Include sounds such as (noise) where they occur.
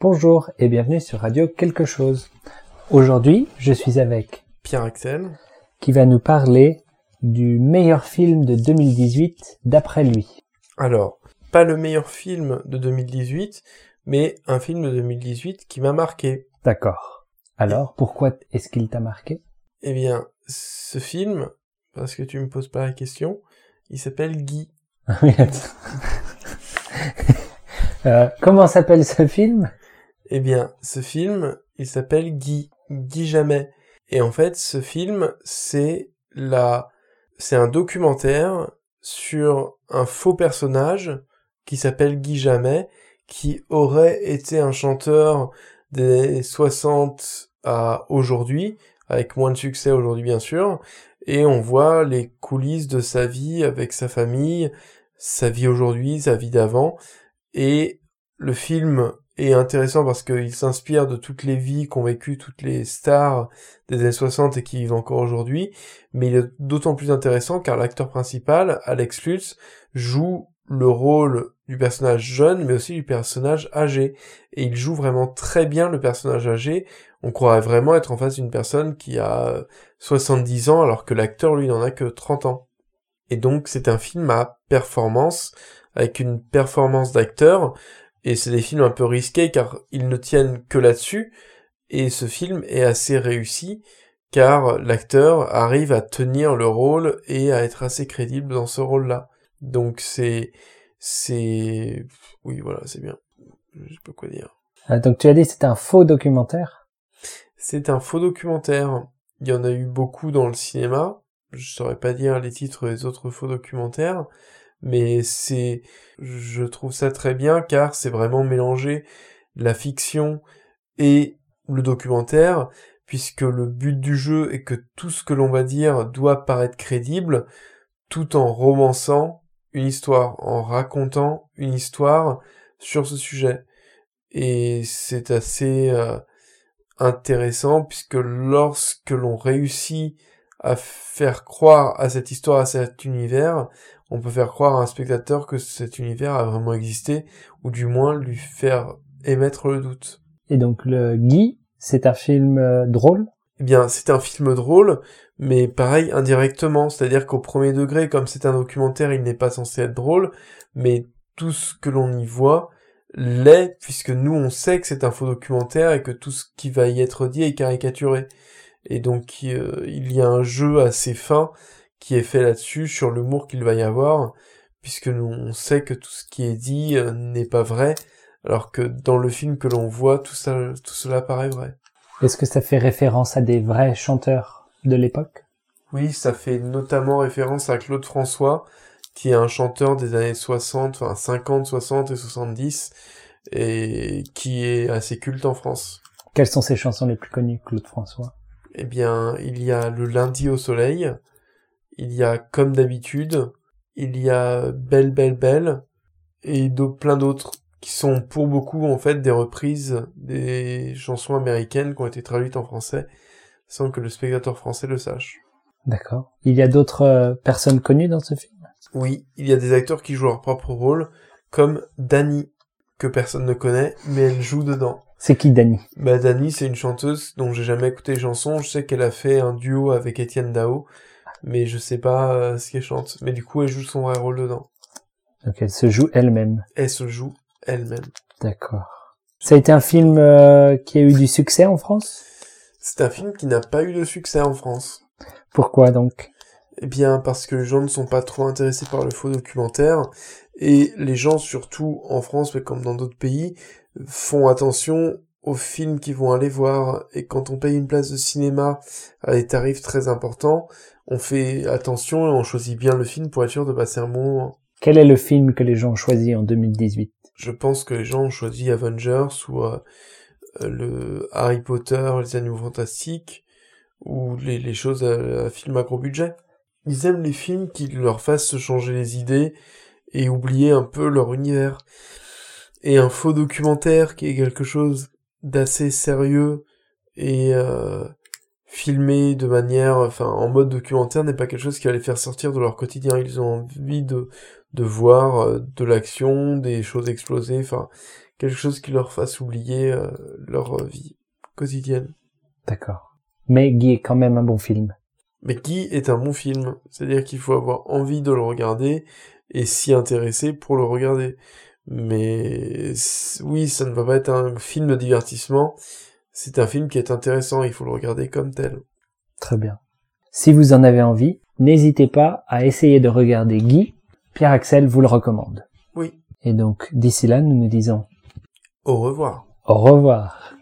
Bonjour et bienvenue sur Radio Quelque chose. Aujourd'hui, je suis avec Pierre Axel qui va nous parler du meilleur film de 2018 d'après lui. Alors, pas le meilleur film de 2018, mais un film de 2018 qui m'a marqué. D'accord. Alors, pourquoi est-ce qu'il t'a marqué? Eh bien, ce film, parce que tu me poses pas la question, il s'appelle Guy. (laughs) (laughs) euh, comment s'appelle ce film? Eh bien, ce film, il s'appelle Guy. Guy Jamais. Et en fait, ce film, c'est la, c'est un documentaire sur un faux personnage qui s'appelle Guy Jamais, qui aurait été un chanteur des 60 à aujourd'hui, avec moins de succès aujourd'hui bien sûr, et on voit les coulisses de sa vie avec sa famille, sa vie aujourd'hui, sa vie d'avant, et le film est intéressant parce qu'il s'inspire de toutes les vies qu'ont vécues toutes les stars des années 60 et qui vivent encore aujourd'hui, mais il est d'autant plus intéressant car l'acteur principal, Alex Lutz, joue le rôle du personnage jeune, mais aussi du personnage âgé. Et il joue vraiment très bien le personnage âgé. On croirait vraiment être en face d'une personne qui a 70 ans, alors que l'acteur, lui, n'en a que 30 ans. Et donc, c'est un film à performance, avec une performance d'acteur, et c'est des films un peu risqués car ils ne tiennent que là-dessus, et ce film est assez réussi, car l'acteur arrive à tenir le rôle et à être assez crédible dans ce rôle-là. Donc c'est c'est oui voilà c'est bien. Je sais pas quoi dire. Ah, donc tu as dit c'est un faux documentaire? C'est un faux documentaire. Il y en a eu beaucoup dans le cinéma. Je saurais pas dire les titres des autres faux documentaires, mais c'est je trouve ça très bien car c'est vraiment mélanger la fiction et le documentaire puisque le but du jeu est que tout ce que l'on va dire doit paraître crédible tout en romançant une histoire, en racontant une histoire sur ce sujet. Et c'est assez euh, intéressant puisque lorsque l'on réussit à faire croire à cette histoire, à cet univers, on peut faire croire à un spectateur que cet univers a vraiment existé, ou du moins lui faire émettre le doute. Et donc le Guy, c'est un film euh, drôle? Eh bien, c'est un film drôle, mais pareil indirectement, c'est-à-dire qu'au premier degré, comme c'est un documentaire, il n'est pas censé être drôle, mais tout ce que l'on y voit l'est, puisque nous on sait que c'est un faux documentaire et que tout ce qui va y être dit est caricaturé. Et donc euh, il y a un jeu assez fin qui est fait là-dessus, sur l'humour qu'il va y avoir, puisque nous on sait que tout ce qui est dit euh, n'est pas vrai, alors que dans le film que l'on voit, tout ça, tout cela paraît vrai. Est-ce que ça fait référence à des vrais chanteurs de l'époque? Oui, ça fait notamment référence à Claude François, qui est un chanteur des années 60, enfin 50, 60 et 70, et qui est assez culte en France. Quelles sont ses chansons les plus connues, Claude François? Eh bien, il y a Le lundi au soleil, il y a Comme d'habitude, il y a Belle, belle, belle, et plein d'autres qui sont pour beaucoup en fait des reprises des chansons américaines qui ont été traduites en français sans que le spectateur français le sache. D'accord. Il y a d'autres euh, personnes connues dans ce film? Oui, il y a des acteurs qui jouent leur propre rôle, comme Dani, que personne ne connaît, mais elle joue dedans. C'est qui Dani? Bah Dani, c'est une chanteuse dont j'ai jamais écouté les chansons. Je sais qu'elle a fait un duo avec Étienne Dao, mais je sais pas euh, ce qu'elle chante. Mais du coup, elle joue son vrai rôle dedans. Donc elle se joue elle-même. Elle se joue elle-même. D'accord. Ça a été un film euh, qui a eu du succès en France? C'est un film qui n'a pas eu de succès en France. Pourquoi donc? Eh bien parce que les gens ne sont pas trop intéressés par le faux documentaire et les gens surtout en France mais comme dans d'autres pays font attention aux films qu'ils vont aller voir et quand on paye une place de cinéma à des tarifs très importants, on fait attention et on choisit bien le film pour être sûr de passer un bon moment. Quel est le film que les gens ont choisi en 2018 Je pense que les gens ont choisi Avengers ou euh, le Harry Potter, les Animaux Fantastiques ou les, les choses à, à film à gros budget. Ils aiment les films qui leur fassent se changer les idées et oublier un peu leur univers. Et un faux documentaire qui est quelque chose d'assez sérieux et euh, filmé de manière, enfin en mode documentaire n'est pas quelque chose qui va les faire sortir de leur quotidien. Ils ont envie de de voir euh, de l'action, des choses exploser, enfin quelque chose qui leur fasse oublier euh, leur vie quotidienne. D'accord. Mais Guy est quand même un bon film. Mais Guy est un bon film, c'est-à-dire qu'il faut avoir envie de le regarder et s'y intéresser pour le regarder. Mais oui, ça ne va pas être un film de divertissement, c'est un film qui est intéressant, il faut le regarder comme tel. Très bien. Si vous en avez envie, n'hésitez pas à essayer de regarder Guy. Pierre Axel vous le recommande. Oui. Et donc, d'ici là, nous nous disons au revoir. Au revoir.